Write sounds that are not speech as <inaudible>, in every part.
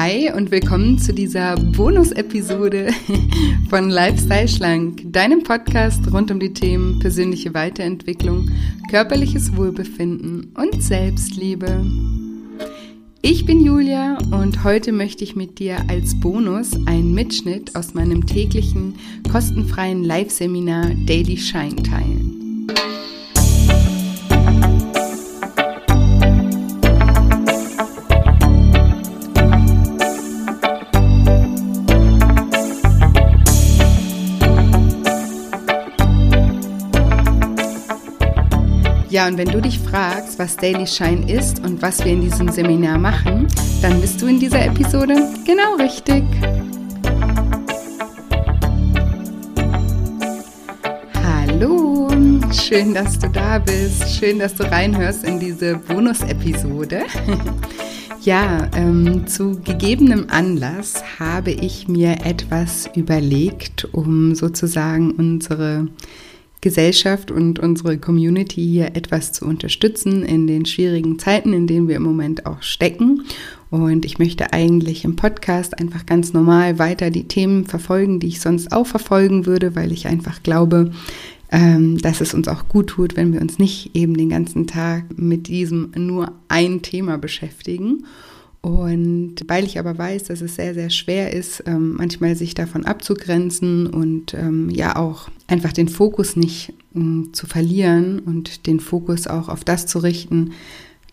Hi und willkommen zu dieser Bonus-Episode <laughs> von Lifestyle Schlank, deinem Podcast rund um die Themen persönliche Weiterentwicklung, körperliches Wohlbefinden und Selbstliebe. Ich bin Julia und heute möchte ich mit dir als Bonus einen Mitschnitt aus meinem täglichen kostenfreien Live-Seminar Daily Shine teilen. Ja, und wenn du dich fragst, was Daily Shine ist und was wir in diesem Seminar machen, dann bist du in dieser Episode genau richtig. Hallo, schön, dass du da bist. Schön, dass du reinhörst in diese Bonus-Episode. <laughs> Ja, ähm, zu gegebenem Anlass habe ich mir etwas überlegt, um sozusagen unsere Gesellschaft und unsere Community hier etwas zu unterstützen in den schwierigen Zeiten, in denen wir im Moment auch stecken. Und ich möchte eigentlich im Podcast einfach ganz normal weiter die Themen verfolgen, die ich sonst auch verfolgen würde, weil ich einfach glaube, ähm, dass es uns auch gut tut, wenn wir uns nicht eben den ganzen Tag mit diesem nur ein Thema beschäftigen. Und weil ich aber weiß, dass es sehr, sehr schwer ist, ähm, manchmal sich davon abzugrenzen und ähm, ja auch einfach den Fokus nicht ähm, zu verlieren und den Fokus auch auf das zu richten,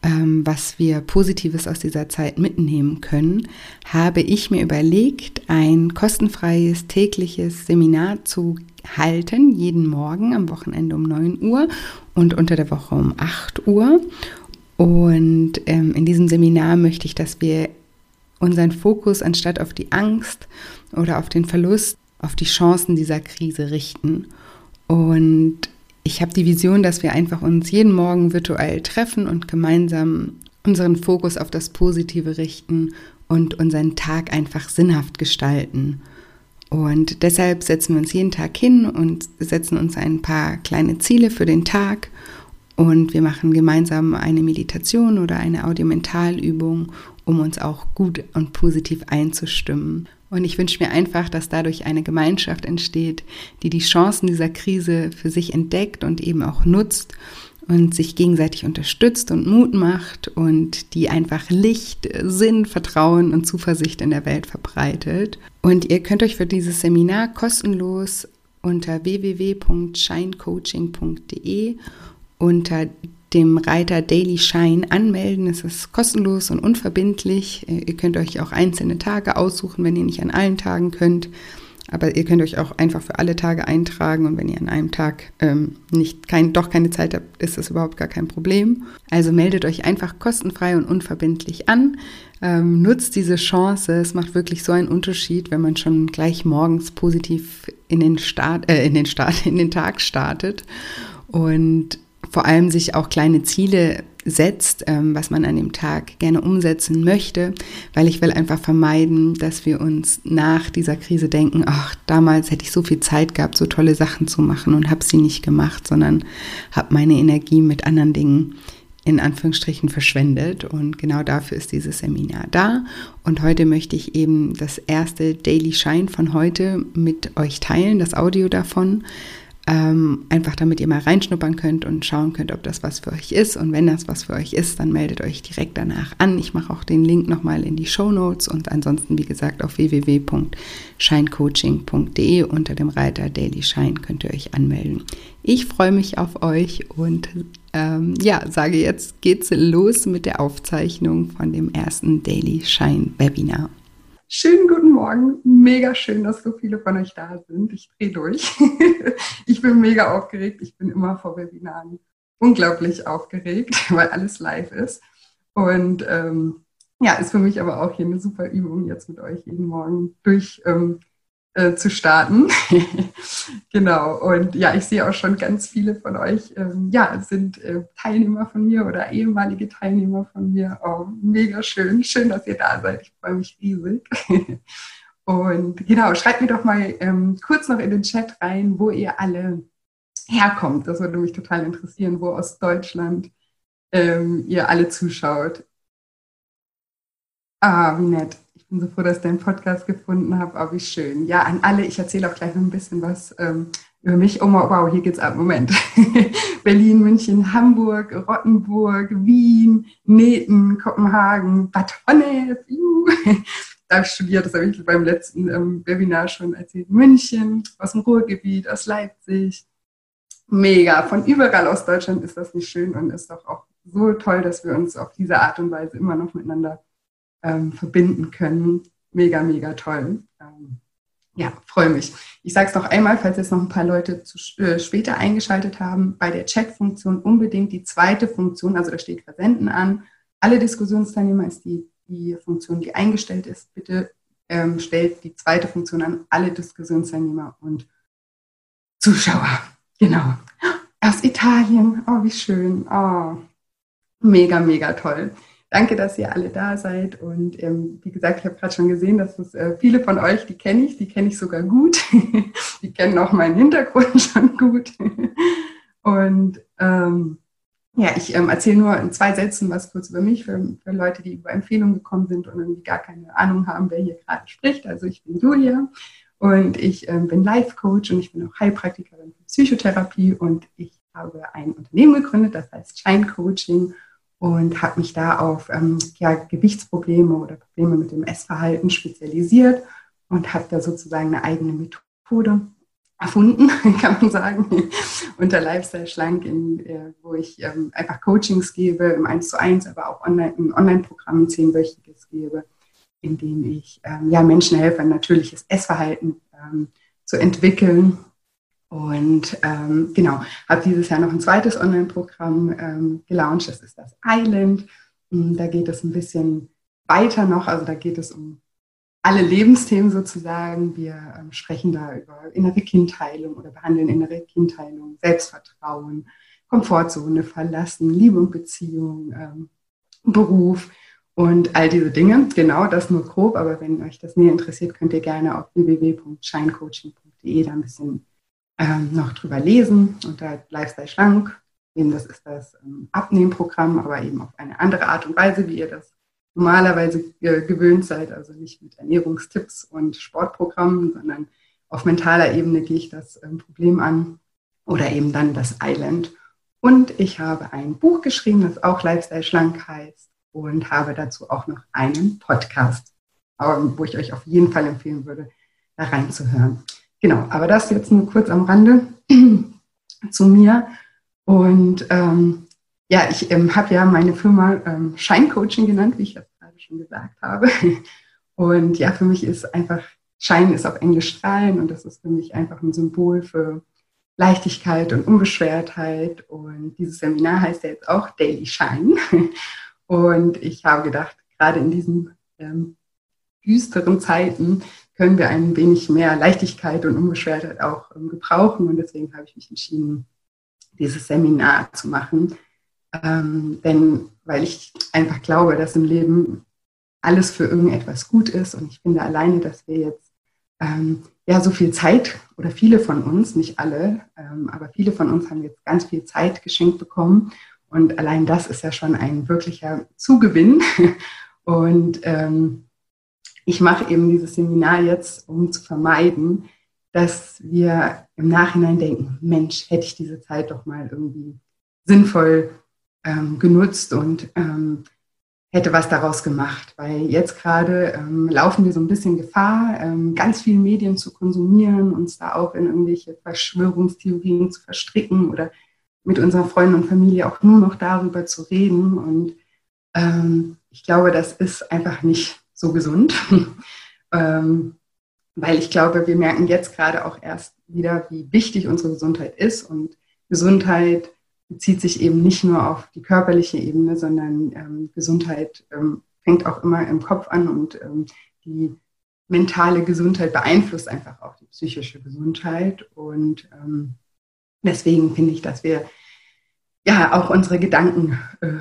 ähm, was wir Positives aus dieser Zeit mitnehmen können, habe ich mir überlegt, ein kostenfreies tägliches Seminar zu halten, jeden Morgen am Wochenende um 9 Uhr und unter der Woche um 8 Uhr. Und ähm, in diesem Seminar möchte ich, dass wir unseren Fokus anstatt auf die Angst oder auf den Verlust, auf die Chancen dieser Krise richten. Und ich habe die Vision, dass wir einfach uns jeden Morgen virtuell treffen und gemeinsam unseren Fokus auf das Positive richten und unseren Tag einfach sinnhaft gestalten. Und deshalb setzen wir uns jeden Tag hin und setzen uns ein paar kleine Ziele für den Tag und wir machen gemeinsam eine Meditation oder eine Audiomentalübung, um uns auch gut und positiv einzustimmen. Und ich wünsche mir einfach, dass dadurch eine Gemeinschaft entsteht, die die Chancen dieser Krise für sich entdeckt und eben auch nutzt und sich gegenseitig unterstützt und Mut macht und die einfach Licht, Sinn, Vertrauen und Zuversicht in der Welt verbreitet. Und ihr könnt euch für dieses Seminar kostenlos unter www.shinecoaching.de unter dem Reiter Daily Shine anmelden. Es ist kostenlos und unverbindlich. Äh, ihr könnt euch auch einzelne Tage aussuchen, wenn ihr nicht an allen Tagen könnt. Aber ihr könnt euch auch einfach für alle Tage eintragen und wenn ihr an einem Tag ähm, nicht kein, doch keine Zeit habt, ist das überhaupt gar kein Problem. Also meldet euch einfach kostenfrei und unverbindlich an. Ähm, nutzt diese Chance. Es macht wirklich so einen Unterschied, wenn man schon gleich morgens positiv in den Start, äh, in den Start, <laughs> in den Tag startet. Und vor allem sich auch kleine Ziele setzt, ähm, was man an dem Tag gerne umsetzen möchte, weil ich will einfach vermeiden, dass wir uns nach dieser Krise denken, ach, damals hätte ich so viel Zeit gehabt, so tolle Sachen zu machen und habe sie nicht gemacht, sondern habe meine Energie mit anderen Dingen in Anführungsstrichen verschwendet. Und genau dafür ist dieses Seminar da. Und heute möchte ich eben das erste Daily Shine von heute mit euch teilen, das Audio davon. Ähm, einfach damit ihr mal reinschnuppern könnt und schauen könnt, ob das was für euch ist. Und wenn das was für euch ist, dann meldet euch direkt danach an. Ich mache auch den Link nochmal in die Show Notes und ansonsten, wie gesagt, auf www.shinecoaching.de unter dem Reiter Daily Shine könnt ihr euch anmelden. Ich freue mich auf euch und ähm, ja, sage jetzt geht's los mit der Aufzeichnung von dem ersten Daily Shine Webinar. Schönen guten Morgen. Mega schön, dass so viele von euch da sind. Ich drehe durch. <laughs> ich bin mega aufgeregt. Ich bin immer vor Webinaren unglaublich aufgeregt, <laughs> weil alles live ist. Und ähm, ja, ist für mich aber auch hier eine super Übung, jetzt mit euch jeden Morgen durch ähm, äh, zu starten. <laughs> genau. Und ja, ich sehe auch schon ganz viele von euch, ähm, ja, sind äh, Teilnehmer von mir oder ehemalige Teilnehmer von mir. Oh, mega schön. Schön, dass ihr da seid. Ich freue mich riesig. <laughs> Und genau, schreibt mir doch mal ähm, kurz noch in den Chat rein, wo ihr alle herkommt. Das würde mich total interessieren, wo aus Deutschland ähm, ihr alle zuschaut. Ah, wie nett Ich bin so froh, dass ich deinen Podcast gefunden habe. Oh, wie schön. Ja, an alle, ich erzähle auch gleich noch ein bisschen was ähm, über mich. Oh, wow, hier geht's ab. Moment. <laughs> Berlin, München, Hamburg, Rottenburg, Wien, Neten, Kopenhagen, Bad Honnef. <laughs> Da habe ich studiert, das habe ich beim letzten ähm, Webinar schon erzählt. München, aus dem Ruhrgebiet, aus Leipzig. Mega. Von überall aus Deutschland ist das nicht schön und ist doch auch so toll, dass wir uns auf diese Art und Weise immer noch miteinander ähm, verbinden können. Mega, mega toll. Ähm, ja, freue mich. Ich sage es noch einmal, falls jetzt noch ein paar Leute zu, äh, später eingeschaltet haben, bei der Chat-Funktion unbedingt die zweite Funktion, also da steht Versenden an. Alle Diskussionsteilnehmer ist die, die Funktion, die eingestellt ist. Bitte ähm, stellt die zweite Funktion an alle Diskussionsteilnehmer und Zuschauer. Genau. Aus Italien. Oh, wie schön. Oh, mega, mega toll. Danke, dass ihr alle da seid. Und ähm, wie gesagt, ich habe gerade schon gesehen, dass es äh, viele von euch, die kenne ich, die kenne ich sogar gut. <laughs> die kennen auch meinen Hintergrund <laughs> schon gut. Und ähm, ja, ich ähm, erzähle nur in zwei Sätzen was kurz über mich für, für, Leute, die über Empfehlungen gekommen sind und irgendwie gar keine Ahnung haben, wer hier gerade spricht. Also ich bin Julia und ich ähm, bin Life-Coach und ich bin auch Heilpraktikerin für Psychotherapie und ich habe ein Unternehmen gegründet, das heißt Shine Coaching und habe mich da auf ähm, ja, Gewichtsprobleme oder Probleme mit dem Essverhalten spezialisiert und habe da sozusagen eine eigene Methode erfunden, <laughs> kann man sagen, <laughs> unter Lifestyle Schlank, in, äh, wo ich ähm, einfach Coachings gebe im 1 zu 1, aber auch online, ein Online-Programm, ein zehnwöchiges gebe, in dem ich ähm, ja, Menschen helfe, ein natürliches Essverhalten ähm, zu entwickeln und ähm, genau, habe dieses Jahr noch ein zweites Online-Programm ähm, gelauncht, das ist das Island. Hm, da geht es ein bisschen weiter noch, also da geht es um alle Lebensthemen sozusagen. Wir ähm, sprechen da über innere Kindheilung oder behandeln innere Kindheilung, Selbstvertrauen, Komfortzone verlassen, Liebe und Beziehung, ähm, Beruf und all diese Dinge. Genau, das nur grob, aber wenn euch das näher interessiert, könnt ihr gerne auf www.shinecoaching.de da ein bisschen ähm, noch drüber lesen unter Lifestyle Schlank. Eben das ist das ähm, Abnehmprogramm, aber eben auf eine andere Art und Weise, wie ihr das normalerweise äh, gewöhnt seid. Also nicht mit Ernährungstipps und Sportprogrammen, sondern auf mentaler Ebene gehe ich das ähm, Problem an oder eben dann das Island. Und ich habe ein Buch geschrieben, das auch Lifestyle Schlank heißt und habe dazu auch noch einen Podcast, wo ich euch auf jeden Fall empfehlen würde, da reinzuhören. Genau, aber das jetzt nur kurz am Rande <clears throat> zu mir. Und ähm, ja, ich ähm, habe ja meine Firma ähm, Scheincoaching genannt, wie ich das gerade schon gesagt habe. <laughs> Und ja, für mich ist einfach, Schein ist auf Englisch strahlen und das ist für mich einfach ein Symbol für Leichtigkeit und Unbeschwertheit. Und dieses Seminar heißt ja jetzt auch Daily Shine. <laughs> Und ich habe gedacht, gerade in diesen ähm, düsteren Zeiten können wir ein wenig mehr Leichtigkeit und Unbeschwertheit auch ähm, gebrauchen. Und deswegen habe ich mich entschieden, dieses Seminar zu machen. Ähm, denn weil ich einfach glaube, dass im Leben alles für irgendetwas gut ist. Und ich finde alleine, dass wir jetzt ähm, ja so viel Zeit oder viele von uns, nicht alle, ähm, aber viele von uns haben jetzt ganz viel Zeit geschenkt bekommen. Und allein das ist ja schon ein wirklicher Zugewinn. <laughs> Und ähm, ich mache eben dieses Seminar jetzt, um zu vermeiden, dass wir im Nachhinein denken, Mensch, hätte ich diese Zeit doch mal irgendwie sinnvoll ähm, genutzt und ähm, hätte was daraus gemacht. Weil jetzt gerade ähm, laufen wir so ein bisschen Gefahr, ähm, ganz viel Medien zu konsumieren, uns da auch in irgendwelche Verschwörungstheorien zu verstricken oder mit unseren Freunden und Familie auch nur noch darüber zu reden. Und ähm, ich glaube, das ist einfach nicht so gesund. <laughs> ähm, weil ich glaube, wir merken jetzt gerade auch erst wieder, wie wichtig unsere Gesundheit ist. Und Gesundheit bezieht sich eben nicht nur auf die körperliche Ebene, sondern ähm, Gesundheit ähm, fängt auch immer im Kopf an und ähm, die mentale Gesundheit beeinflusst einfach auch die psychische Gesundheit. Und ähm, deswegen finde ich, dass wir ja auch unsere Gedanken äh,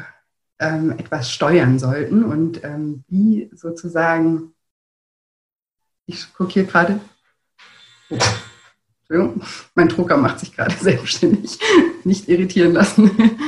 ähm, etwas steuern sollten und ähm, wie sozusagen, ich gucke hier gerade, oh, mein Drucker macht sich gerade selbstständig, <laughs> nicht irritieren lassen. <laughs>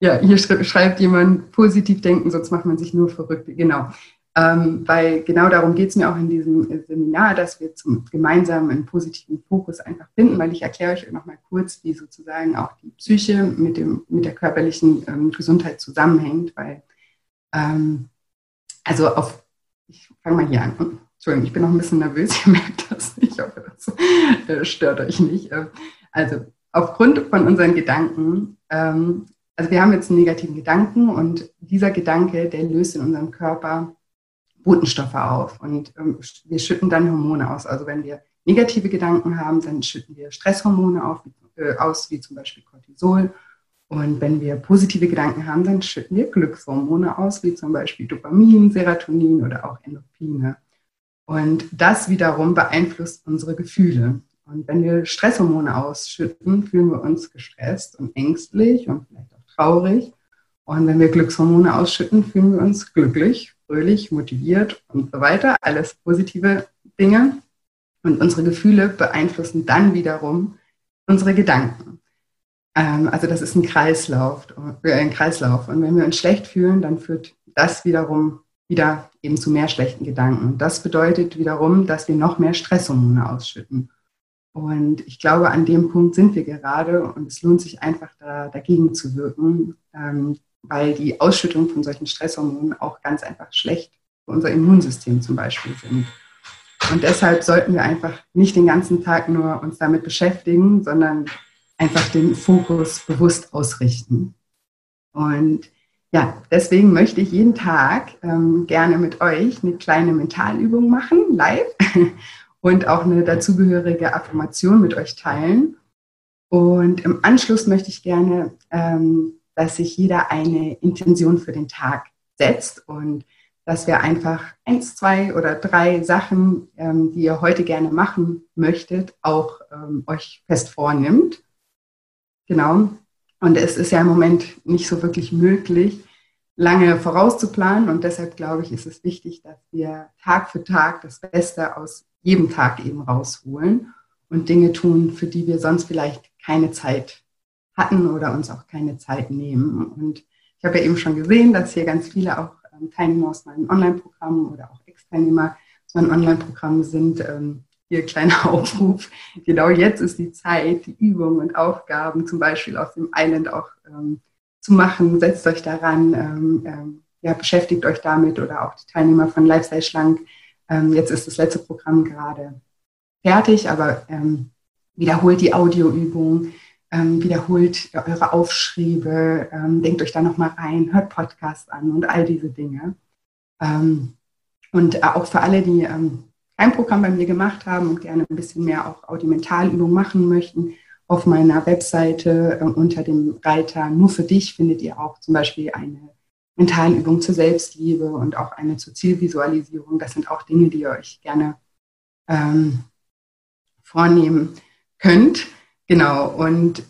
ja, hier schreibt jemand, positiv denken, sonst macht man sich nur verrückt. Genau. Ähm, weil genau darum geht es mir auch in diesem Seminar, dass wir zum gemeinsamen einen positiven Fokus einfach finden, weil ich erkläre euch noch mal kurz, wie sozusagen auch die Psyche mit, dem, mit der körperlichen ähm, Gesundheit zusammenhängt, weil ähm, also auf, ich fange mal hier an. Entschuldigung, ich bin noch ein bisschen nervös, <laughs> ihr merkt das nicht, ich hoffe, das äh, stört euch nicht. Ähm, also aufgrund von unseren Gedanken, ähm, also wir haben jetzt einen negativen Gedanken und dieser Gedanke, der löst in unserem Körper Botenstoffe auf und ähm, wir schütten dann Hormone aus. Also wenn wir negative Gedanken haben, dann schütten wir Stresshormone auf, äh, aus, wie zum Beispiel Cortisol. Und wenn wir positive Gedanken haben, dann schütten wir Glückshormone aus, wie zum Beispiel Dopamin, Serotonin oder auch Endorphine. Und das wiederum beeinflusst unsere Gefühle. Und wenn wir Stresshormone ausschütten, fühlen wir uns gestresst und ängstlich und vielleicht auch traurig. Und wenn wir Glückshormone ausschütten, fühlen wir uns glücklich, fröhlich, motiviert und so weiter. Alles positive Dinge. Und unsere Gefühle beeinflussen dann wiederum unsere Gedanken. Ähm, also das ist ein Kreislauf, äh, ein Kreislauf. Und wenn wir uns schlecht fühlen, dann führt das wiederum wieder eben zu mehr schlechten Gedanken. Das bedeutet wiederum, dass wir noch mehr Stresshormone ausschütten. Und ich glaube, an dem Punkt sind wir gerade und es lohnt sich einfach da, dagegen zu wirken, ähm, weil die Ausschüttung von solchen Stresshormonen auch ganz einfach schlecht für unser Immunsystem zum Beispiel sind. Und deshalb sollten wir einfach nicht den ganzen Tag nur uns damit beschäftigen, sondern einfach den Fokus bewusst ausrichten. Und ja, deswegen möchte ich jeden Tag ähm, gerne mit euch eine kleine Mentalübung machen, live, <laughs> und auch eine dazugehörige Affirmation mit euch teilen. Und im Anschluss möchte ich gerne, ähm, dass sich jeder eine Intention für den Tag setzt und dass wir einfach eins, zwei oder drei Sachen, ähm, die ihr heute gerne machen möchtet, auch ähm, euch fest vornimmt. Genau. Und es ist ja im Moment nicht so wirklich möglich, lange vorauszuplanen. Und deshalb glaube ich, ist es wichtig, dass wir Tag für Tag das Beste aus jedem Tag eben rausholen und Dinge tun, für die wir sonst vielleicht keine Zeit hatten oder uns auch keine Zeit nehmen. Und ich habe ja eben schon gesehen, dass hier ganz viele auch ähm, Teilnehmer aus meinem Online-Programm oder auch Ex-Teilnehmer aus meinem Online-Programm sind. Ähm, hier kleiner <laughs> Aufruf. Genau jetzt ist die Zeit, die Übungen und Aufgaben zum Beispiel aus dem Island auch ähm, zu machen. Setzt euch daran, ähm, ähm, ja, beschäftigt euch damit oder auch die Teilnehmer von Lifestyle Schlank. Ähm, jetzt ist das letzte Programm gerade fertig, aber ähm, wiederholt die Audioübung, ähm, wiederholt eure Aufschriebe, denkt euch da nochmal rein, hört Podcasts an und all diese Dinge. und äh, auch für alle, die kein Programm bei mir gemacht haben und gerne ein bisschen mehr auch Audimentalübung machen möchten, auf meiner Webseite äh, unter dem Reiter Nur für dich findet ihr auch zum Beispiel eine Mentalübung zur Selbstliebe und auch eine zur Zielvisualisierung. Das sind auch Dinge, die ihr euch gerne ähm, vornehmen könnt. Genau. Und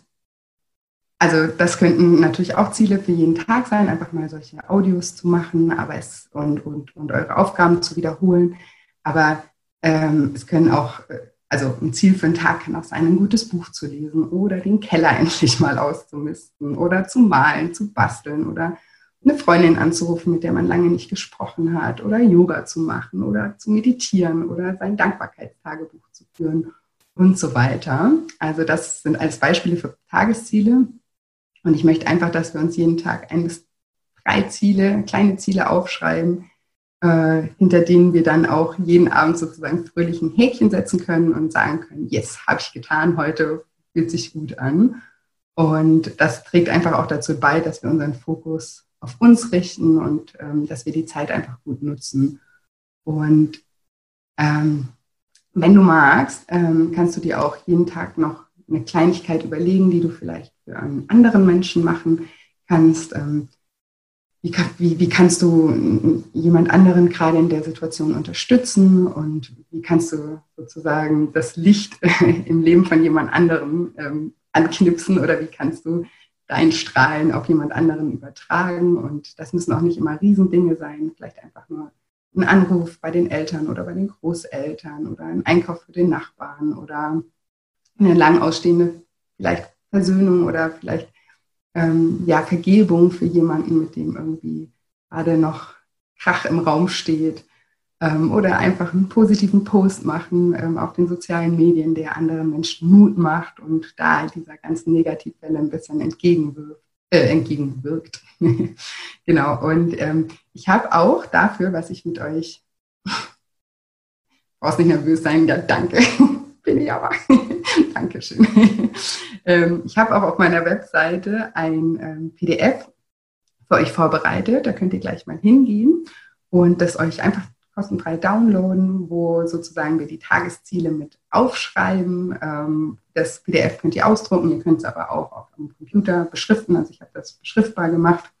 also das könnten natürlich auch Ziele für jeden Tag sein, einfach mal solche Audios zu machen, aber es und, und, und eure Aufgaben zu wiederholen. Aber ähm, es können auch, äh, also ein Ziel für einen Tag kann auch sein, ein gutes Buch zu lesen oder den Keller <laughs> endlich mal auszumisten oder zu malen, zu basteln oder eine Freundin anzurufen, mit der man lange nicht gesprochen hat oder Yoga zu machen oder zu meditieren oder sein Dankbarkeitstagebuch zu führen und so weiter. Also das sind alles Beispiele für Tagesziele. Und ich möchte einfach, dass wir uns jeden Tag ein bis drei Ziele, kleine Ziele aufschreiben, äh, hinter denen wir dann auch jeden Abend sozusagen fröhlich ein Häkchen setzen können und sagen können, yes, habe ich getan, heute fühlt sich gut an. Und das trägt einfach auch dazu bei, dass wir unseren Fokus auf uns richten und ähm, dass wir die Zeit einfach gut nutzen. Und ähm, wenn du magst, ähm, kannst du dir auch jeden Tag noch eine Kleinigkeit überlegen, die du vielleicht für einen anderen Menschen machen kannst. Ähm, wie, wie, wie kannst du jemand anderen gerade in der Situation unterstützen? Und wie kannst du sozusagen das Licht <laughs> im Leben von jemand anderem ähm, anknipsen? Oder wie kannst du dein Strahlen auf jemand anderen übertragen? Und das müssen auch nicht immer Riesendinge sein, vielleicht einfach nur ein Anruf bei den Eltern oder bei den Großeltern oder ein Einkauf für den Nachbarn oder eine lang ausstehende vielleicht Versöhnung oder vielleicht ähm, ja, Vergebung für jemanden, mit dem irgendwie gerade noch Krach im Raum steht. Ähm, oder einfach einen positiven Post machen ähm, auf den sozialen Medien, der anderen Menschen Mut macht und da dieser ganzen Negativwelle ein bisschen entgegenwirkt. Äh, entgegenwirkt. <laughs> genau. Und ähm, ich habe auch dafür, was ich mit euch, brauchst nicht nervös sein, ja, danke, <laughs> bin ich aber. <laughs> Dankeschön. ähm, ich habe auch auf meiner Webseite ein ähm, PDF für euch vorbereitet. Da könnt ihr gleich mal hingehen und das euch einfach kostenfrei downloaden, wo sozusagen wir die Tagesziele mit aufschreiben. Ähm, das PDF könnt ihr ausdrucken, ihr könnt es aber auch auf dem Computer beschriften. Also ich habe das beschriftbar gemacht.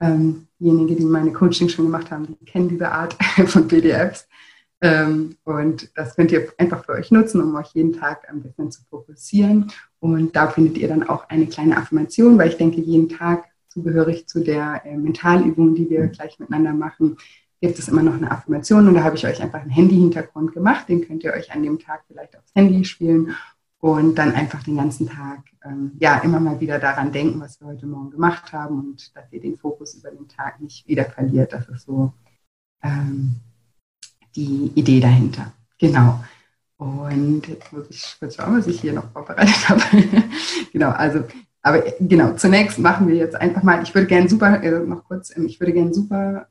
Ähm, diejenigen, die meine Coaching schon gemacht haben, die kennen diese Art <laughs> von PDFs. Ähm, und das könnt ihr einfach für euch nutzen, um euch jeden Tag ein bisschen zu fokussieren. Und da findet ihr dann auch eine kleine Affirmation, weil ich denke, jeden Tag zugehörig zu der äh, Mentalübung, die wir gleich miteinander machen, gibt es immer noch eine Affirmation und da habe ich euch einfach einen Handy-Hintergrund gemacht. Den könnt ihr euch an dem Tag vielleicht aufs Handy spielen und dann einfach den ganzen Tag ähm, ja immer mal wieder daran denken, was wir heute Morgen gemacht haben und dass ihr den Fokus über den Tag nicht wieder verliert. Das ist so ähm, die Idee dahinter. Genau. Und jetzt muss ich kurz schauen, was ich hier noch vorbereitet habe. <laughs> genau, also, aber genau, zunächst machen wir jetzt einfach mal, ich würde gerne super, äh, noch kurz, ähm, ich würde gerne super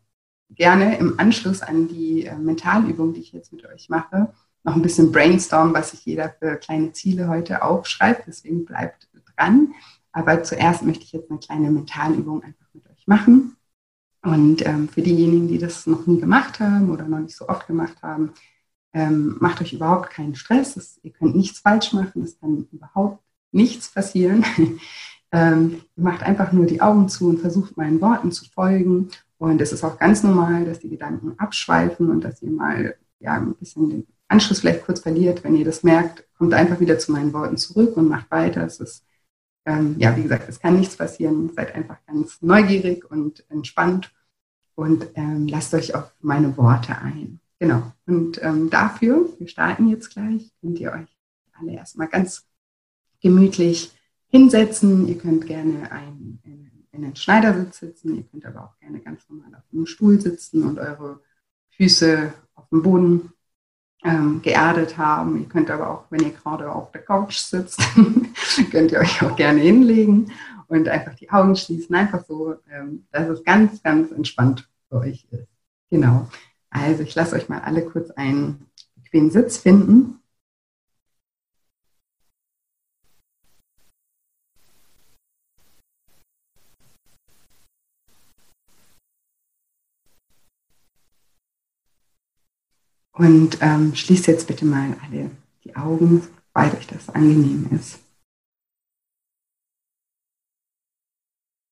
gerne im Anschluss an die äh, Mentalübung, die ich jetzt mit euch mache, noch ein bisschen brainstormen, was sich jeder für kleine Ziele heute aufschreibt. Deswegen bleibt dran. Aber zuerst möchte ich jetzt eine kleine Mentalübung einfach mit euch machen. Und ähm, für diejenigen, die das noch nie gemacht haben oder noch nicht so oft gemacht haben, ähm, macht euch überhaupt keinen Stress. Das, ihr könnt nichts falsch machen. Es kann überhaupt nichts passieren. <laughs> ähm, ihr macht einfach nur die Augen zu und versucht meinen Worten zu folgen und es ist auch ganz normal, dass die Gedanken abschweifen und dass ihr mal ja, ein bisschen den Anschluss vielleicht kurz verliert. Wenn ihr das merkt, kommt einfach wieder zu meinen Worten zurück und macht weiter. Es ist, ähm, ja, wie gesagt, es kann nichts passieren. Seid einfach ganz neugierig und entspannt und ähm, lasst euch auf meine Worte ein. Genau. Und ähm, dafür, wir starten jetzt gleich, könnt ihr euch alle erstmal ganz gemütlich hinsetzen. Ihr könnt gerne ein, ein in den Schneidersitz sitzen. Ihr könnt aber auch gerne ganz normal auf einem Stuhl sitzen und eure Füße auf dem Boden ähm, geerdet haben. Ihr könnt aber auch, wenn ihr gerade auf der Couch sitzt, <laughs> könnt ihr euch auch gerne hinlegen und einfach die Augen schließen. Einfach so, ähm, dass es ganz, ganz entspannt für euch ist. Genau. Also ich lasse euch mal alle kurz einen bequemen Sitz finden. Und ähm, schließt jetzt bitte mal alle die Augen, weil euch das angenehm ist.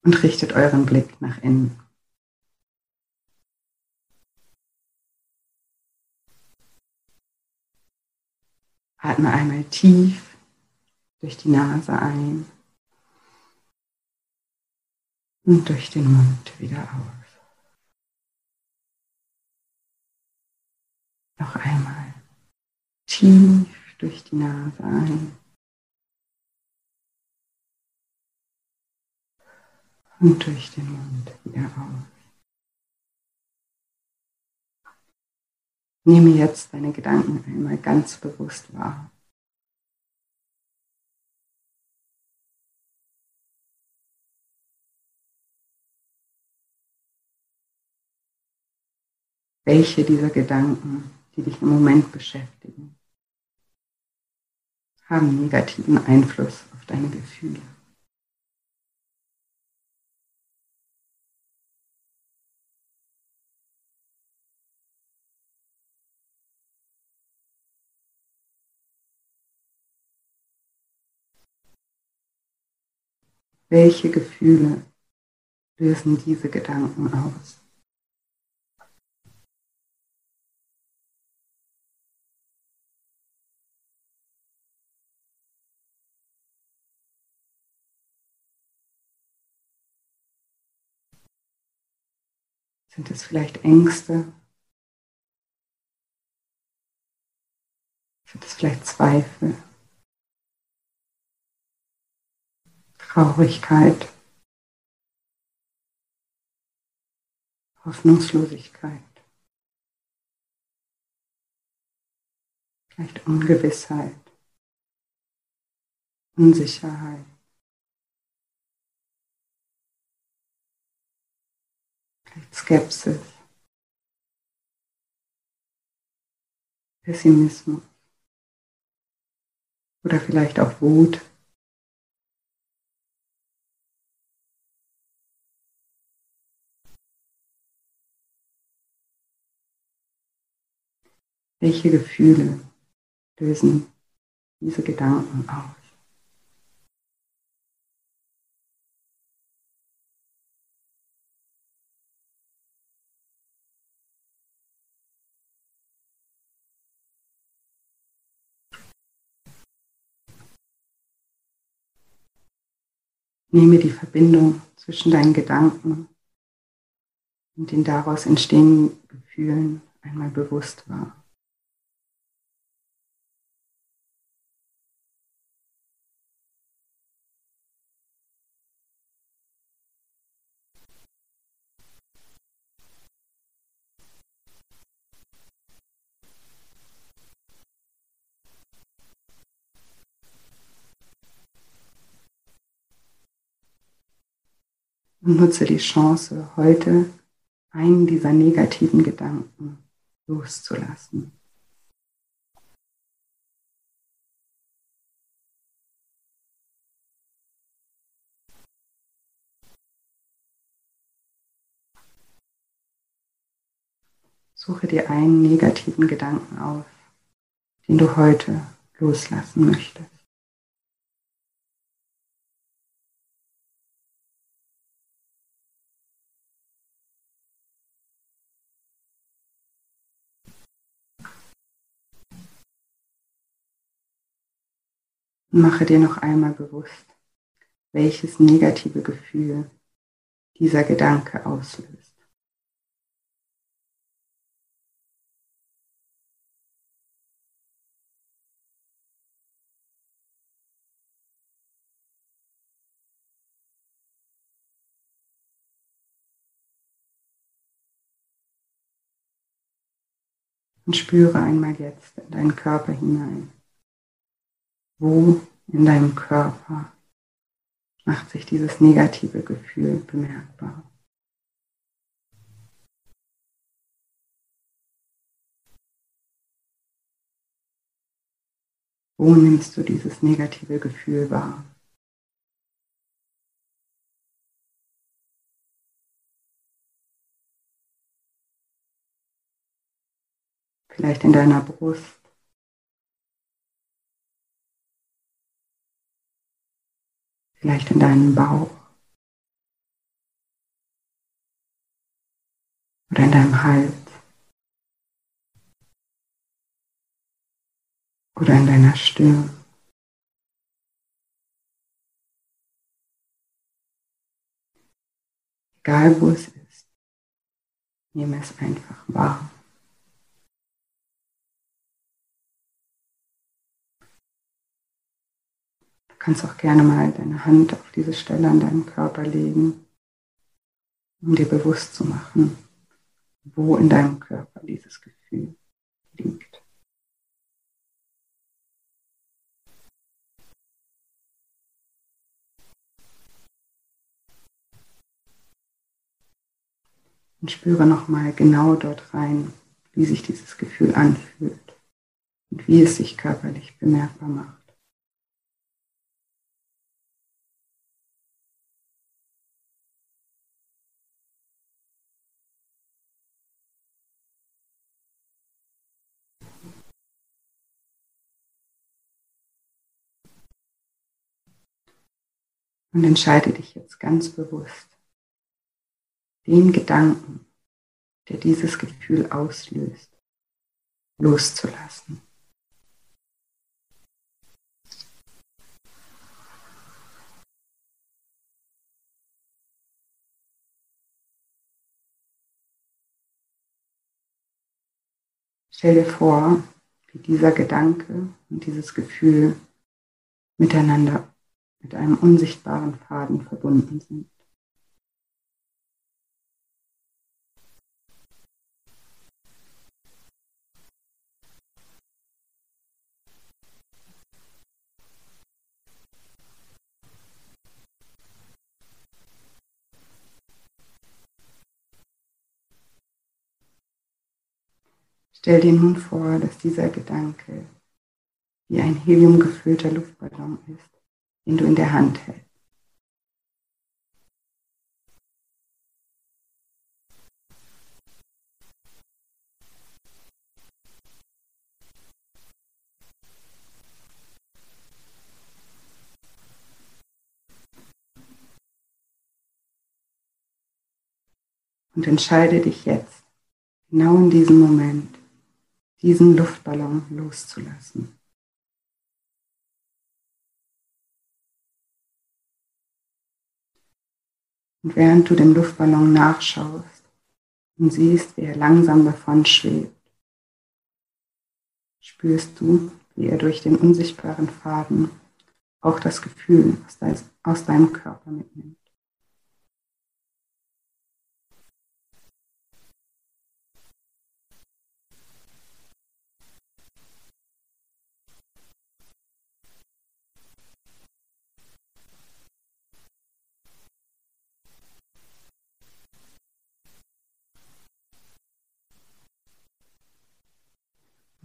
Und richtet euren Blick nach innen. Atme einmal tief durch die Nase ein und durch den Mund wieder aus. Noch einmal tief durch die Nase ein. Und durch den Mund wieder aus. Nehme jetzt deine Gedanken einmal ganz bewusst wahr. Welche dieser Gedanken die dich im Moment beschäftigen, haben negativen Einfluss auf deine Gefühle. Welche Gefühle lösen diese Gedanken aus? Sind es vielleicht Ängste? Sind es vielleicht Zweifel? Traurigkeit? Hoffnungslosigkeit, vielleicht Ungewissheit, Unsicherheit. Skepsis, Pessimismus oder vielleicht auch Wut. Welche Gefühle lösen diese Gedanken aus? Nehme die Verbindung zwischen deinen Gedanken und den daraus entstehenden Gefühlen einmal bewusst wahr. Und nutze die Chance, heute einen dieser negativen Gedanken loszulassen. Suche dir einen negativen Gedanken aus, den du heute loslassen möchtest. Mache dir noch einmal bewusst, welches negative Gefühl dieser Gedanke auslöst. Und spüre einmal jetzt in deinen Körper hinein. Wo in deinem Körper macht sich dieses negative Gefühl bemerkbar? Wo nimmst du dieses negative Gefühl wahr? Vielleicht in deiner Brust vielleicht in deinen Bauch oder in deinem Hals oder in deiner Stirn. Egal wo es ist, nehme es einfach wahr. Kannst auch gerne mal deine Hand auf diese Stelle an deinem Körper legen, um dir bewusst zu machen, wo in deinem Körper dieses Gefühl liegt. Und spüre nochmal genau dort rein, wie sich dieses Gefühl anfühlt und wie es sich körperlich bemerkbar macht. Und entscheide dich jetzt ganz bewusst, den Gedanken, der dieses Gefühl auslöst, loszulassen. Stell dir vor, wie dieser Gedanke und dieses Gefühl miteinander mit einem unsichtbaren Faden verbunden sind. Stell dir nun vor, dass dieser Gedanke wie ein heliumgefüllter Luftballon ist den du in der Hand hältst. Und entscheide dich jetzt, genau in diesem Moment, diesen Luftballon loszulassen. Und während du dem Luftballon nachschaust und siehst, wie er langsam davon schwebt, spürst du, wie er durch den unsichtbaren Faden auch das Gefühl aus deinem Körper mitnimmt.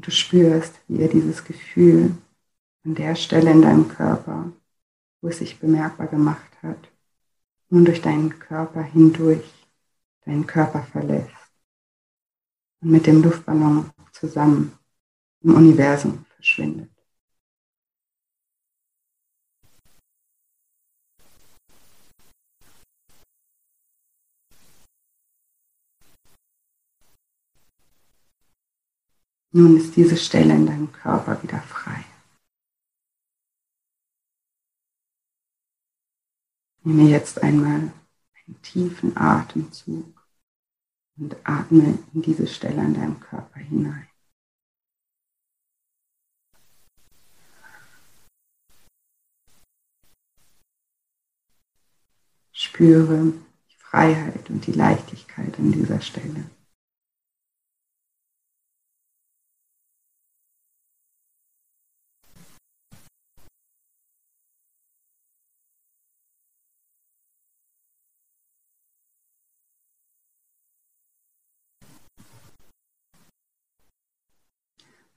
Du spürst, wie er dieses Gefühl an der Stelle in deinem Körper, wo es sich bemerkbar gemacht hat, nun durch deinen Körper hindurch deinen Körper verlässt und mit dem Luftballon zusammen im Universum verschwindet. Nun ist diese Stelle in deinem Körper wieder frei. Nehme jetzt einmal einen tiefen Atemzug und atme in diese Stelle an deinem Körper hinein. Spüre die Freiheit und die Leichtigkeit an dieser Stelle.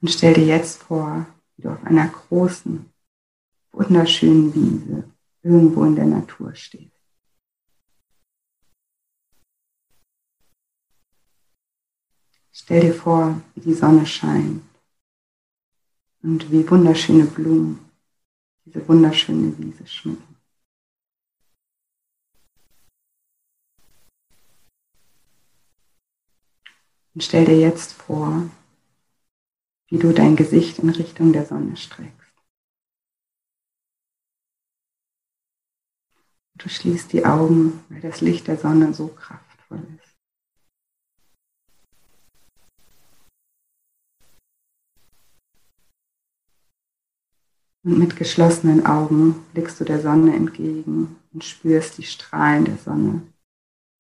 Und stell dir jetzt vor, wie du auf einer großen, wunderschönen Wiese irgendwo in der Natur stehst. Stell dir vor, wie die Sonne scheint und wie wunderschöne Blumen diese wunderschöne Wiese schmücken. Und stell dir jetzt vor, wie du dein Gesicht in Richtung der Sonne streckst. Du schließt die Augen, weil das Licht der Sonne so kraftvoll ist. Und mit geschlossenen Augen blickst du der Sonne entgegen und spürst die Strahlen der Sonne,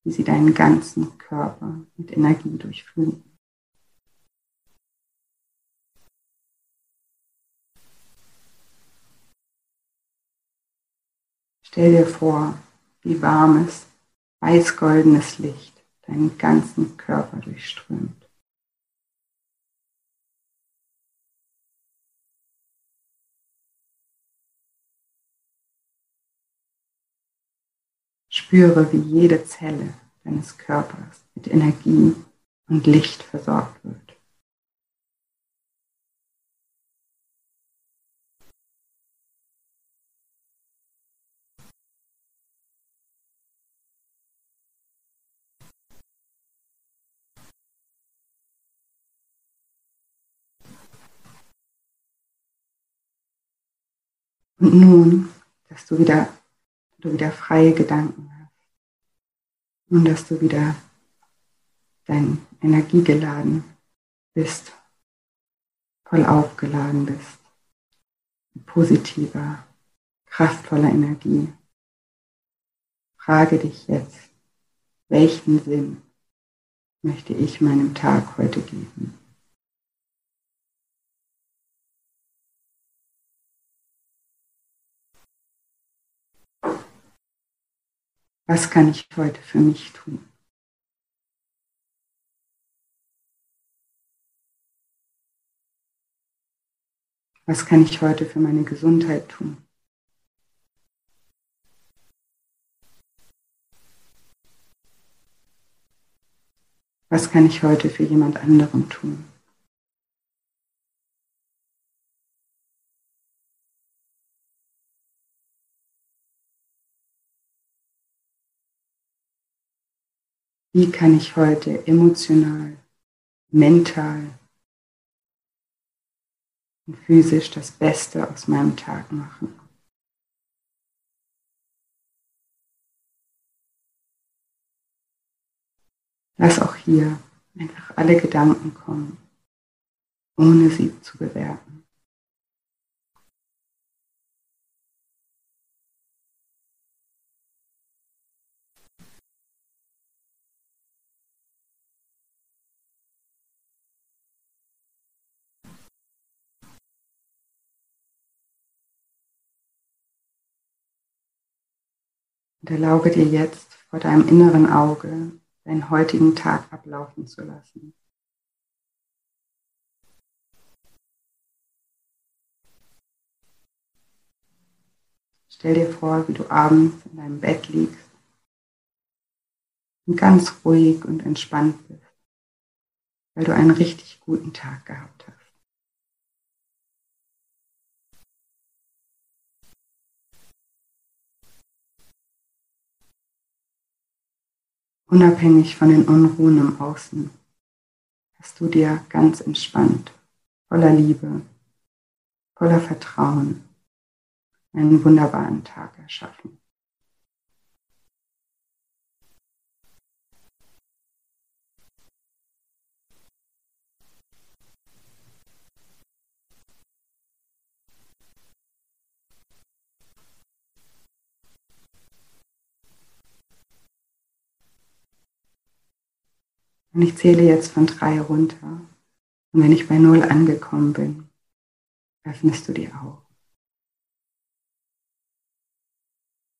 wie sie deinen ganzen Körper mit Energie durchfluten. Stell dir vor, wie warmes, weißgoldenes Licht deinen ganzen Körper durchströmt. Spüre, wie jede Zelle deines Körpers mit Energie und Licht versorgt wird. Und nun, dass du wieder, du wieder freie Gedanken hast und dass du wieder dein energiegeladen bist, voll aufgeladen bist, positiver, kraftvoller Energie. Frage dich jetzt, welchen Sinn möchte ich meinem Tag heute geben? was kann ich heute für mich tun? Was kann ich heute für meine Gesundheit tun? Was kann ich heute für jemand anderen tun? Wie kann ich heute emotional, mental und physisch das Beste aus meinem Tag machen? Lass auch hier einfach alle Gedanken kommen, ohne sie zu bewerten. Und erlaube dir jetzt vor deinem inneren Auge deinen heutigen Tag ablaufen zu lassen. Stell dir vor, wie du abends in deinem Bett liegst und ganz ruhig und entspannt bist, weil du einen richtig guten Tag gehabt hast. Unabhängig von den Unruhen im Außen, hast du dir ganz entspannt, voller Liebe, voller Vertrauen einen wunderbaren Tag erschaffen. Und ich zähle jetzt von drei runter. Und wenn ich bei null angekommen bin, öffnest du die Augen.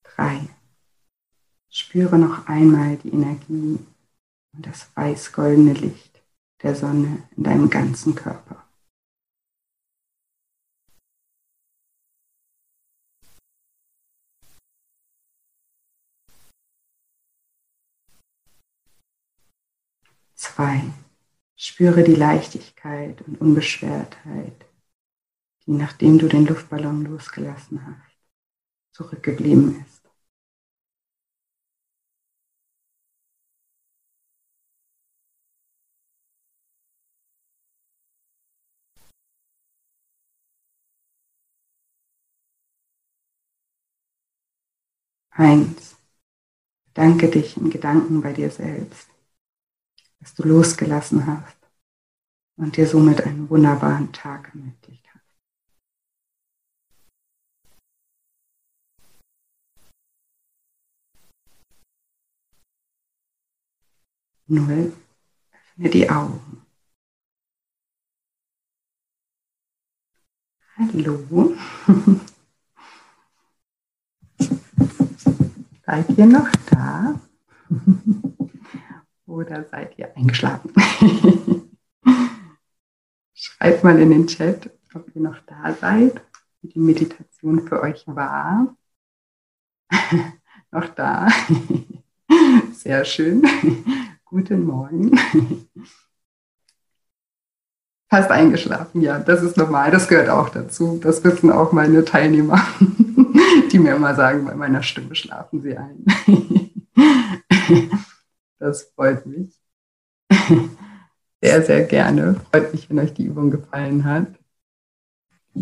Drei. Spüre noch einmal die Energie und das weiß-goldene Licht der Sonne in deinem ganzen Körper. Zwei. Spüre die Leichtigkeit und Unbeschwertheit, die nachdem du den Luftballon losgelassen hast, zurückgeblieben ist. Eins. Danke dich in Gedanken bei dir selbst dass du losgelassen hast und dir somit einen wunderbaren Tag ermöglicht hast. Null, öffne die Augen. Hallo. <laughs> Seid ihr noch da? <laughs> Oder seid ihr eingeschlafen? <laughs> Schreibt mal in den Chat, ob ihr noch da seid, wie die Meditation für euch war. <laughs> noch da. <laughs> Sehr schön. Guten Morgen. Fast eingeschlafen, ja, das ist normal, das gehört auch dazu. Das wissen auch meine Teilnehmer, die mir immer sagen, bei meiner Stimme schlafen sie ein. Das freut mich. Sehr, sehr gerne. Freut mich, wenn euch die Übung gefallen hat.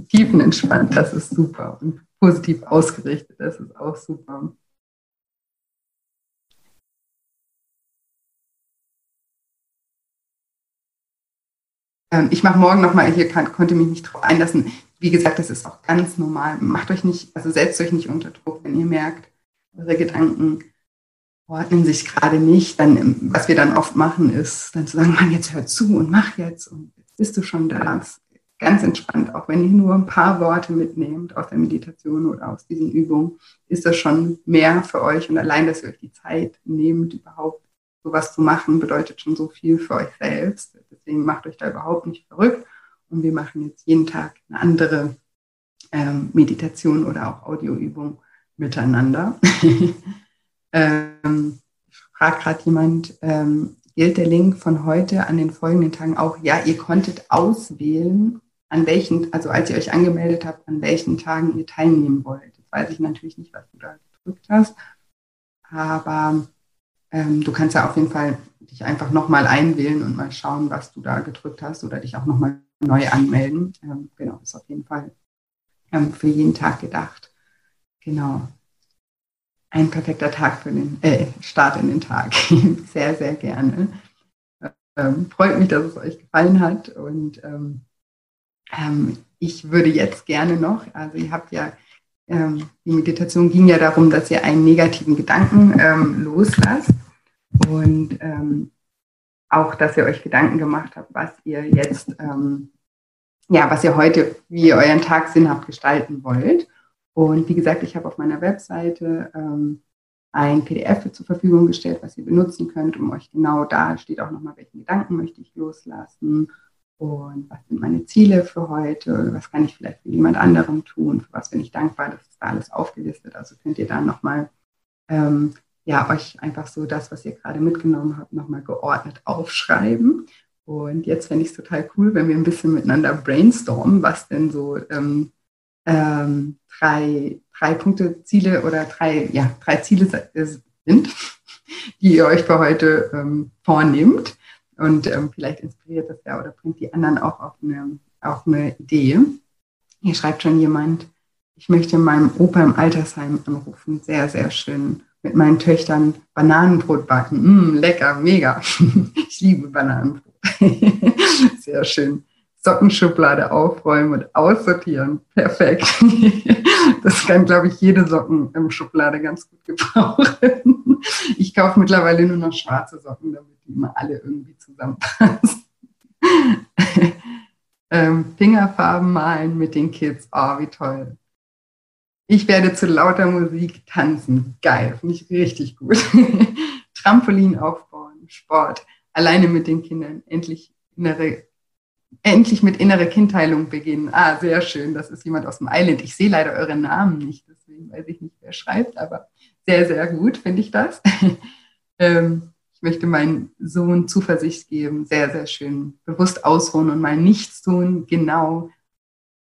Tiefenentspannt, das ist super. Und positiv ausgerichtet, das ist auch super. Ähm, ich mache morgen nochmal, hier kann, konnte mich nicht drauf einlassen. Wie gesagt, das ist auch ganz normal. Macht euch nicht, also setzt euch nicht unter Druck, wenn ihr merkt, eure Gedanken ordnen sich gerade nicht, dann, was wir dann oft machen, ist dann zu sagen, Mann, jetzt hör zu und mach jetzt und jetzt bist du schon da. Ganz entspannt, auch wenn ihr nur ein paar Worte mitnehmt aus der Meditation oder aus diesen Übungen, ist das schon mehr für euch. Und allein, dass ihr euch die Zeit nehmt, überhaupt sowas zu machen, bedeutet schon so viel für euch selbst. Deswegen macht euch da überhaupt nicht verrückt. und wir machen jetzt jeden Tag eine andere ähm, Meditation oder auch Audioübung miteinander. <laughs> ähm, fragt gerade jemand, ähm, gilt der Link von heute an den folgenden Tagen auch? Ja, ihr konntet auswählen, an welchen, also als ihr euch angemeldet habt, an welchen Tagen ihr teilnehmen wollt. Jetzt weiß ich natürlich nicht, was du da gedrückt hast, aber ähm, du kannst ja auf jeden Fall dich einfach nochmal einwählen und mal schauen, was du da gedrückt hast oder dich auch nochmal neu anmelden. Ähm, genau, ist auf jeden Fall ähm, für jeden Tag gedacht. Genau. Ein perfekter Tag für den äh, Start in den Tag. <laughs> sehr, sehr gerne. Ähm, freut mich, dass es euch gefallen hat und ähm, ähm, ich würde jetzt gerne noch, also ihr habt ja, ähm, die Meditation ging ja darum, dass ihr einen negativen Gedanken ähm, loslasst und ähm, auch, dass ihr euch Gedanken gemacht habt, was ihr jetzt, ähm, ja, was ihr heute, wie ihr euren Tag sinnhaft gestalten wollt. Und wie gesagt, ich habe auf meiner Webseite ähm, ein PDF zur Verfügung gestellt, was ihr benutzen könnt, um euch genau da steht auch nochmal, welchen Gedanken möchte ich loslassen und was sind meine Ziele für heute, was kann ich vielleicht für jemand anderem tun, für was bin ich dankbar, das ist da alles aufgelistet. Also könnt ihr dann nochmal, ähm, ja, euch einfach so das, was ihr gerade mitgenommen habt, nochmal geordnet aufschreiben. Und jetzt fände ich es total cool, wenn wir ein bisschen miteinander brainstormen, was denn so ähm, ähm, drei, drei Punkte, Ziele oder drei, ja, drei Ziele sind, <laughs> die ihr euch für heute ähm, vornehmt. Und ähm, vielleicht inspiriert das ja oder bringt die anderen auch auf eine, auf eine Idee. Hier schreibt schon jemand, ich möchte meinem Opa im Altersheim anrufen. Sehr, sehr schön. Mit meinen Töchtern Bananenbrot backen. Mm, lecker, mega. <laughs> ich liebe Bananenbrot. <laughs> sehr schön. Sockenschublade aufräumen und aussortieren. Perfekt. <laughs> Das kann, glaube ich, jede Sockenschublade ganz gut gebrauchen. Ich kaufe mittlerweile nur noch schwarze Socken, damit die immer alle irgendwie zusammenpassen. <laughs> ähm, Fingerfarben malen mit den Kids. Oh, wie toll. Ich werde zu lauter Musik tanzen. Geil, finde ich richtig gut. <laughs> Trampolin aufbauen, Sport, alleine mit den Kindern, endlich innere endlich mit innere Kindheilung beginnen. Ah, sehr schön. Das ist jemand aus dem Island. Ich sehe leider eure Namen nicht, deswegen weiß ich nicht, wer schreibt, aber sehr, sehr gut finde ich das. <laughs> ähm, ich möchte meinem Sohn Zuversicht geben. Sehr, sehr schön. Bewusst ausruhen und mal nichts tun. Genau.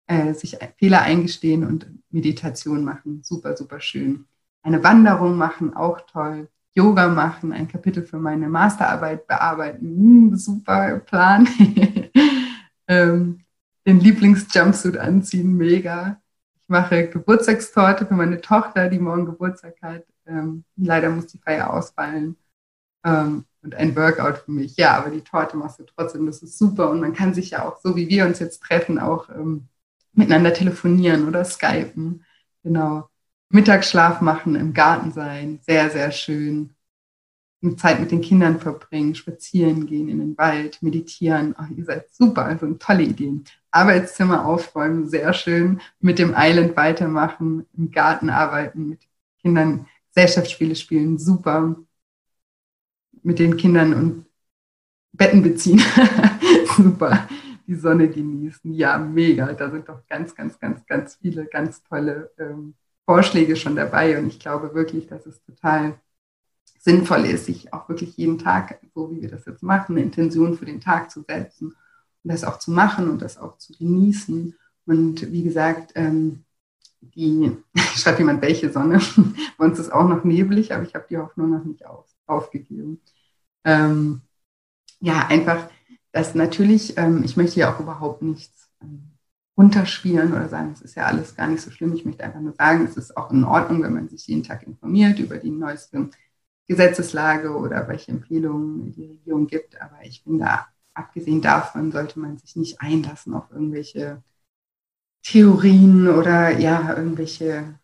Äh, sich Fehler eingestehen und Meditation machen. Super, super schön. Eine Wanderung machen, auch toll. Yoga machen, ein Kapitel für meine Masterarbeit bearbeiten. Hm, super Plan. <laughs> ähm, den Lieblingsjumpsuit anziehen, mega. Ich mache Geburtstagstorte für meine Tochter, die morgen Geburtstag hat. Ähm, leider muss die Feier ausfallen. Ähm, und ein Workout für mich. Ja, aber die Torte machst du trotzdem, das ist super. Und man kann sich ja auch, so wie wir uns jetzt treffen, auch ähm, miteinander telefonieren oder skypen. Genau. Mittagsschlaf machen, im Garten sein, sehr, sehr schön. Zeit mit den Kindern verbringen, spazieren gehen in den Wald, meditieren. Oh, ihr seid super, also tolle Ideen. Arbeitszimmer aufräumen, sehr schön. Mit dem Island weitermachen, im Garten arbeiten, mit Kindern Gesellschaftsspiele spielen, super. Mit den Kindern und Betten beziehen, <laughs> super. Die Sonne genießen, ja, mega. Da sind doch ganz, ganz, ganz, ganz viele ganz tolle ähm, Vorschläge schon dabei. Und ich glaube wirklich, dass es total sinnvoll ist, sich auch wirklich jeden Tag, so wie wir das jetzt machen, eine Intention für den Tag zu setzen und das auch zu machen und das auch zu genießen. Und wie gesagt, ähm, die, <laughs> schreibt jemand, welche Sonne? <laughs> Bei uns ist auch noch neblig, aber ich habe die Hoffnung noch nicht auf, aufgegeben. Ähm, ja, einfach, dass natürlich, ähm, ich möchte ja auch überhaupt nichts ähm, runterspielen oder sagen, es ist ja alles gar nicht so schlimm. Ich möchte einfach nur sagen, es ist auch in Ordnung, wenn man sich jeden Tag informiert über die neuesten Gesetzeslage oder welche Empfehlungen die Regierung gibt. Aber ich finde, abgesehen davon sollte man sich nicht einlassen auf irgendwelche Theorien oder ja, irgendwelche,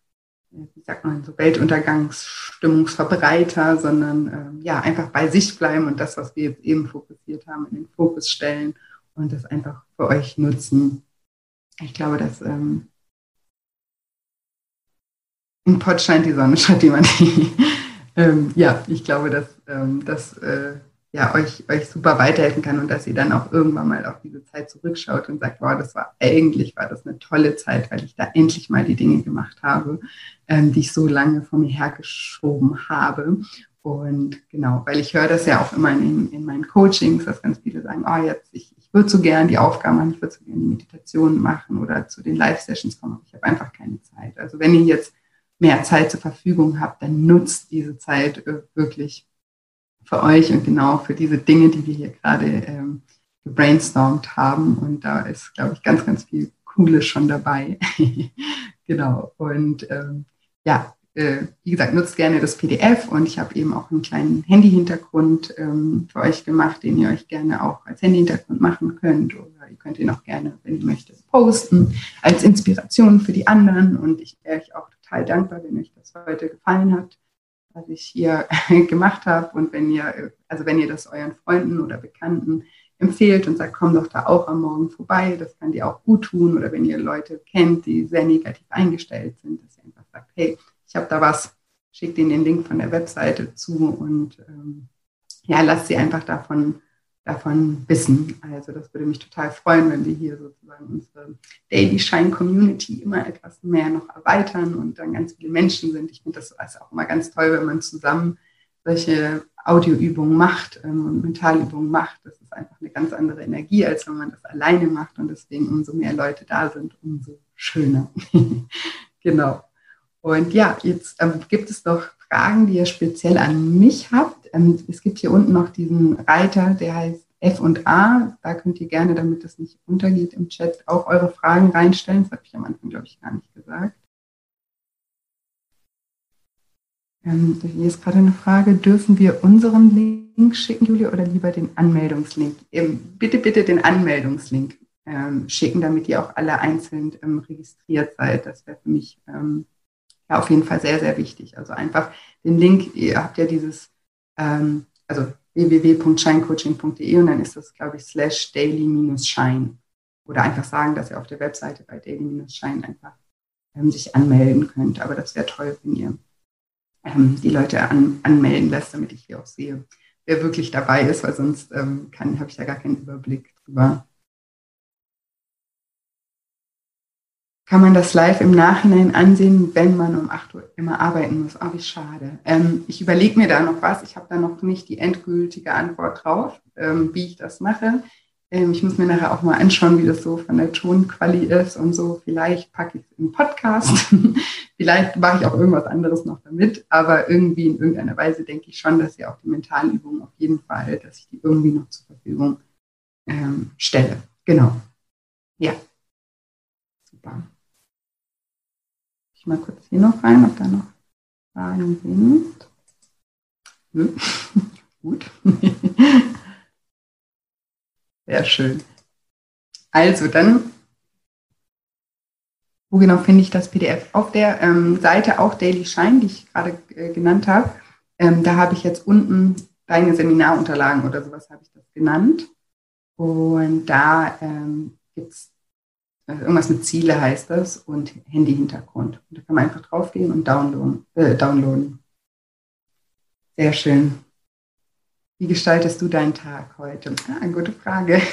wie sagt man, so Weltuntergangsstimmungsverbreiter, sondern ähm, ja, einfach bei sich bleiben und das, was wir jetzt eben fokussiert haben, in den Fokus stellen und das einfach für euch nutzen. Ich glaube, dass ähm, im Pott scheint die Sonne, schreibt jemand. Ähm, ja, ich glaube, dass, ähm, dass äh, ja, euch, euch super weiterhelfen kann und dass ihr dann auch irgendwann mal auf diese Zeit zurückschaut und sagt, wow, das war eigentlich, war das eine tolle Zeit, weil ich da endlich mal die Dinge gemacht habe, ähm, die ich so lange vor mir hergeschoben habe. Und genau, weil ich höre das ja auch immer in, in meinen Coachings, dass ganz viele sagen, oh, jetzt, ich, ich würde so gern die Aufgaben machen, ich würde so gern die Meditationen machen oder zu den Live-Sessions kommen, aber ich habe einfach keine Zeit. Also wenn ihr jetzt mehr Zeit zur Verfügung habt, dann nutzt diese Zeit äh, wirklich für euch und genau für diese Dinge, die wir hier gerade ähm, gebrainstormt haben. Und da ist, glaube ich, ganz, ganz viel Cooles schon dabei. <laughs> genau. Und ähm, ja, äh, wie gesagt, nutzt gerne das PDF und ich habe eben auch einen kleinen Handy-Hintergrund ähm, für euch gemacht, den ihr euch gerne auch als Handy-Hintergrund machen könnt oder ihr könnt ihn auch gerne, wenn ihr möchtet, posten als Inspiration für die anderen und ich wäre euch auch total dankbar, wenn euch das heute gefallen hat was ich hier <laughs> gemacht habe. Und wenn ihr, also wenn ihr das euren Freunden oder Bekannten empfehlt und sagt, komm doch da auch am Morgen vorbei, das kann dir auch gut tun. Oder wenn ihr Leute kennt, die sehr negativ eingestellt sind, dass ihr einfach sagt, hey, ich habe da was, schickt ihnen den Link von der Webseite zu und ähm, ja, lasst sie einfach davon davon wissen. Also das würde mich total freuen, wenn wir hier sozusagen unsere Daily Shine Community immer etwas mehr noch erweitern und dann ganz viele Menschen sind. Ich finde das auch immer ganz toll, wenn man zusammen solche Audioübungen macht ähm, und Mentalübungen macht. Das ist einfach eine ganz andere Energie, als wenn man das alleine macht und deswegen umso mehr Leute da sind, umso schöner. <laughs> genau. Und ja, jetzt ähm, gibt es noch Fragen, die ihr speziell an mich habt. Ähm, es gibt hier unten noch diesen Reiter, der heißt F und A. Da könnt ihr gerne, damit das nicht untergeht im Chat, auch eure Fragen reinstellen. Das habe ich am Anfang, glaube ich, gar nicht gesagt. Ähm, hier ist gerade eine Frage, dürfen wir unseren Link schicken, Julia, oder lieber den Anmeldungslink? Ähm, bitte, bitte den Anmeldungslink ähm, schicken, damit ihr auch alle einzeln ähm, registriert seid. Das wäre für mich ähm, ja auf jeden Fall sehr, sehr wichtig. Also einfach den Link, ihr habt ja dieses, ähm, also www.shinecoaching.de und dann ist das, glaube ich, slash daily-shine. Oder einfach sagen, dass ihr auf der Webseite bei daily-shine einfach ähm, sich anmelden könnt. Aber das wäre toll, wenn ihr ähm, die Leute an, anmelden lässt, damit ich hier auch sehe, wer wirklich dabei ist, weil sonst ähm, habe ich da gar keinen Überblick drüber. Kann man das live im Nachhinein ansehen, wenn man um 8 Uhr immer arbeiten muss. Oh, wie schade. Ähm, ich überlege mir da noch was. Ich habe da noch nicht die endgültige Antwort drauf, ähm, wie ich das mache. Ähm, ich muss mir nachher auch mal anschauen, wie das so von der Tonquali ist und so. Vielleicht packe ich es im Podcast. <laughs> Vielleicht mache ich auch irgendwas anderes noch damit. Aber irgendwie in irgendeiner Weise denke ich schon, dass ich auch die Mentalübungen auf jeden Fall, dass ich die irgendwie noch zur Verfügung ähm, stelle. Genau. Ja. Super ich mal kurz hier noch rein, ob da noch Fragen sind. Hm. <laughs> Gut. <laughs> Sehr schön. Also dann, wo genau finde ich das PDF? Auf der ähm, Seite auch Daily Shine, die ich gerade äh, genannt habe, ähm, da habe ich jetzt unten deine Seminarunterlagen oder sowas habe ich das genannt. Und da ähm, gibt es irgendwas mit Ziele heißt das und Handy-Hintergrund. Da kann man einfach draufgehen und downloaden, äh, downloaden. Sehr schön. Wie gestaltest du deinen Tag heute? Ah, gute Frage. <laughs>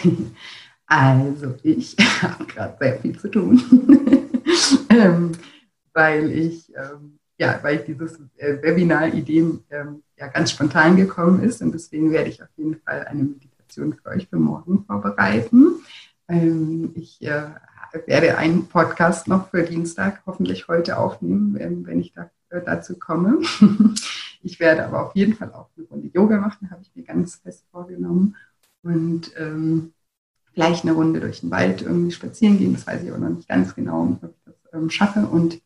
Also, ich <laughs> habe gerade sehr viel zu tun, <laughs> ähm, weil ich ähm, ja, weil ich dieses äh, Webinar-Ideen ähm, ja ganz spontan gekommen ist und deswegen werde ich auf jeden Fall eine Meditation für euch für morgen vorbereiten. Ähm, ich äh, werde einen Podcast noch für Dienstag hoffentlich heute aufnehmen, wenn, ich da, äh, dazu komme. <laughs> Ich werde aber auf jeden Fall auch eine Runde Yoga machen, habe ich mir ganz fest vorgenommen. Und ähm, gleich eine Runde durch den Wald irgendwie spazieren gehen. Das weiß ich aber noch nicht ganz genau, ob ich das ähm, schaffe. Und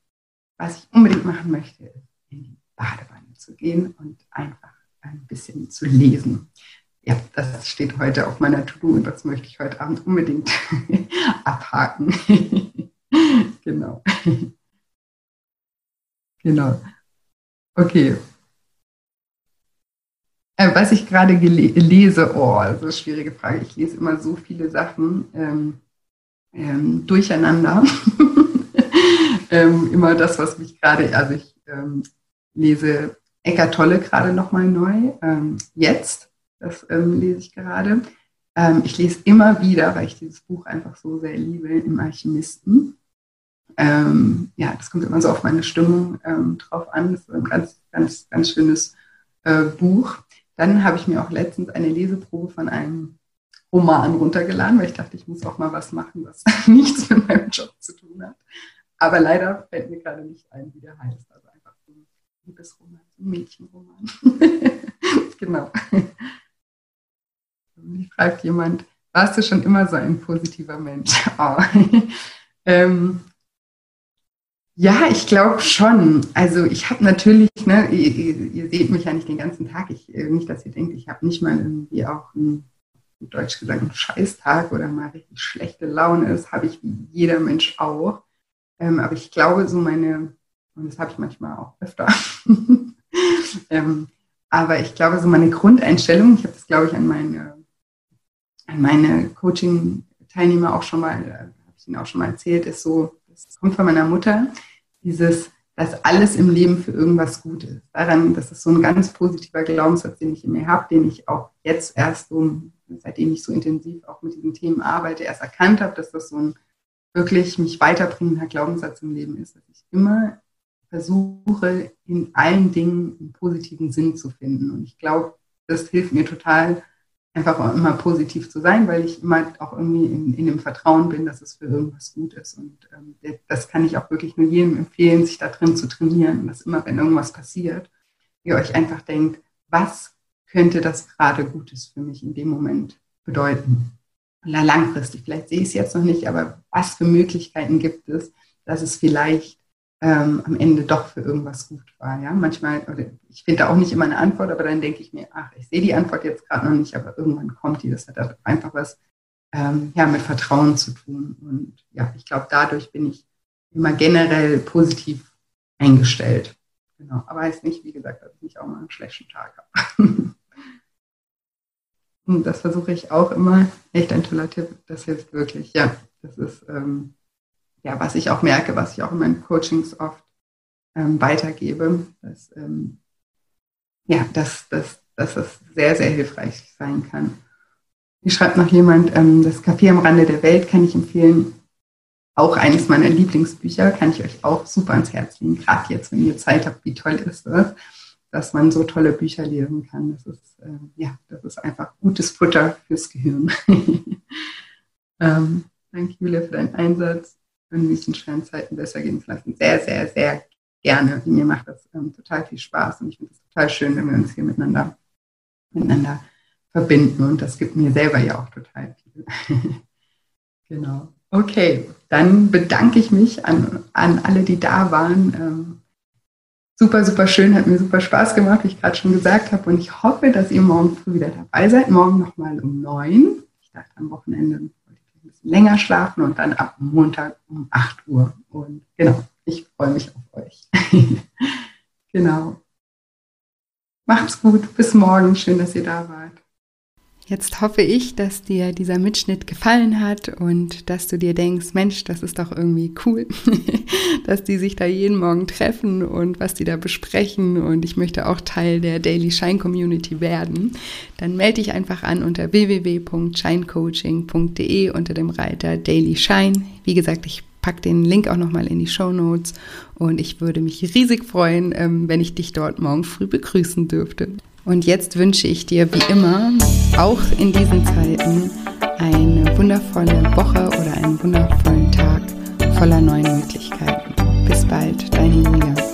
was ich unbedingt machen möchte, ist in die Badewanne zu gehen und einfach ein bisschen zu lesen ja, das steht heute auf meiner To-Do und das möchte ich heute Abend unbedingt <laughs> abhaken. <laughs> genau. <laughs> genau. Okay. Äh, was ich gerade lese, oh, ist eine schwierige Frage. Ich lese immer so viele Sachen ähm, ähm, durcheinander. ähm, immer das, was mich gerade, also ich ähm, lese Eckart Tolle gerade nochmal neu, ähm, jetzt Das ähm, lese ich gerade. Ähm, ich lese immer wieder, weil ich dieses Buch einfach so sehr liebe, im Alchemisten. Ähm, ja, das kommt immer so auf meine Stimmung ähm, drauf an. Das ist ein ganz, ganz, ganz schönes äh, Buch. Dann habe ich mir auch letztens eine Leseprobe von einem Roman runtergeladen, weil ich dachte, ich muss auch mal was machen, was <laughs> nichts mit meinem Job zu tun hat. Aber leider fällt mir gerade nicht ein, wie der heißt. Also einfach ein Liebesroman, ein Mädchenroman. <laughs> genau. Mich fragt jemand, warst du schon immer so ein positiver Mensch? <laughs> Oh. ähm, ja, ich glaube schon. Also ich habe natürlich, ne, ihr, ihr, seht mich ja nicht den ganzen Tag. Ich, äh, nicht, dass ihr denkt, ich habe nicht mal irgendwie auch einen, deutsch gesagt, einen Scheißtag oder mal richtig schlechte Laune. Das habe ich wie jeder Mensch auch. Ähm, aber ich glaube, so meine, und das habe ich manchmal auch öfter, <laughs> ähm, aber ich glaube, so meine Grundeinstellung, ich habe das, glaube ich, an meine, meine Coaching-Teilnehmer auch schon mal, äh, habe ich ihnen auch schon mal erzählt, ist so, das kommt von meiner Mutter, dieses, dass alles im Leben für irgendwas gut ist. Daran, das ist so ein ganz positiver Glaubenssatz, den ich in mir habe, den ich auch jetzt erst so, seitdem ich so intensiv auch mit diesen Themen arbeite, erst erkannt habe, dass das so ein wirklich mich weiterbringender Glaubenssatz im Leben ist, dass ich immer versuche, in allen Dingen einen positiven Sinn zu finden. Und ich glaube, das hilft mir total, einfach auch immer positiv zu sein, weil ich immer auch irgendwie in, in dem Vertrauen bin, dass es für irgendwas gut ist. Und ähm, das kann ich auch wirklich nur jedem empfehlen, sich da drin zu trainieren, dass immer, wenn irgendwas passiert, ihr euch einfach denkt, was könnte das gerade Gutes für mich in dem Moment bedeuten? Oder langfristig, vielleicht sehe ich es jetzt noch nicht, aber was für Möglichkeiten gibt es, dass es vielleicht ähm, am Ende doch für irgendwas gut war. Ja? Manchmal, oder ich finde da auch nicht immer eine Antwort, aber dann denke ich mir, ach, ich sehe die Antwort jetzt gerade noch nicht, aber irgendwann kommt die. Das hat einfach was ähm, ja, mit Vertrauen zu tun. Und ja, ich glaube, dadurch bin ich immer generell positiv eingestellt. Genau. Aber heißt nicht, wie gesagt, dass ich nicht auch mal einen schlechten Tag habe. <laughs> Und das versuche ich auch immer. Echt ein toller Tipp. Das hilft wirklich. Ja, das ist ähm, ja, was ich auch merke, was ich auch in meinen Coachings oft ähm, weitergebe, dass, ähm, ja, dass, dass, dass das sehr, sehr hilfreich sein kann. Hier schreibt noch jemand, ähm, das Café am Rande der Welt kann ich empfehlen. Auch eines meiner Lieblingsbücher kann ich euch auch super ans Herz legen. Gerade jetzt, wenn ihr Zeit habt, wie toll ist das, dass man so tolle Bücher lesen kann. Das ist, äh, ja, das ist einfach gutes Futter fürs Gehirn. <laughs> ähm, danke, Julia, für deinen Einsatz in diesen schweren Zeiten besser gehen zu lassen. Sehr, sehr, sehr gerne. Mir macht das ähm, total viel Spaß und ich finde es total schön, wenn wir uns hier miteinander, miteinander verbinden und das gibt mir selber ja auch total viel. <laughs> genau. Okay, dann bedanke ich mich an, an alle, die da waren. Ähm, super, super schön, hat mir super Spaß gemacht, wie ich gerade schon gesagt habe. Und ich hoffe, dass ihr morgen früh wieder dabei seid. Morgen nochmal um neun. Ich dachte am Wochenende länger schlafen und dann ab Montag um 8 Uhr. Und genau, ich freue mich auf euch. <laughs> genau. Macht's gut, bis morgen. Schön, dass ihr da wart. Jetzt hoffe ich, dass dir dieser Mitschnitt gefallen hat und dass du dir denkst, Mensch, das ist doch irgendwie cool, <laughs> dass die sich da jeden Morgen treffen und was die da besprechen und ich möchte auch Teil der Daily Shine Community werden. Dann melde dich einfach an unter www.shinecoaching.de unter dem Reiter Daily Shine. Wie gesagt, ich packe den Link auch nochmal in die Show Notes und ich würde mich riesig freuen, ähm, wenn ich dich dort morgen früh begrüßen dürfte. Und jetzt wünsche ich dir wie immer, auch in diesen Zeiten, eine wundervolle Woche oder einen wundervollen Tag voller neuen Möglichkeiten. Bis bald, deine Julia.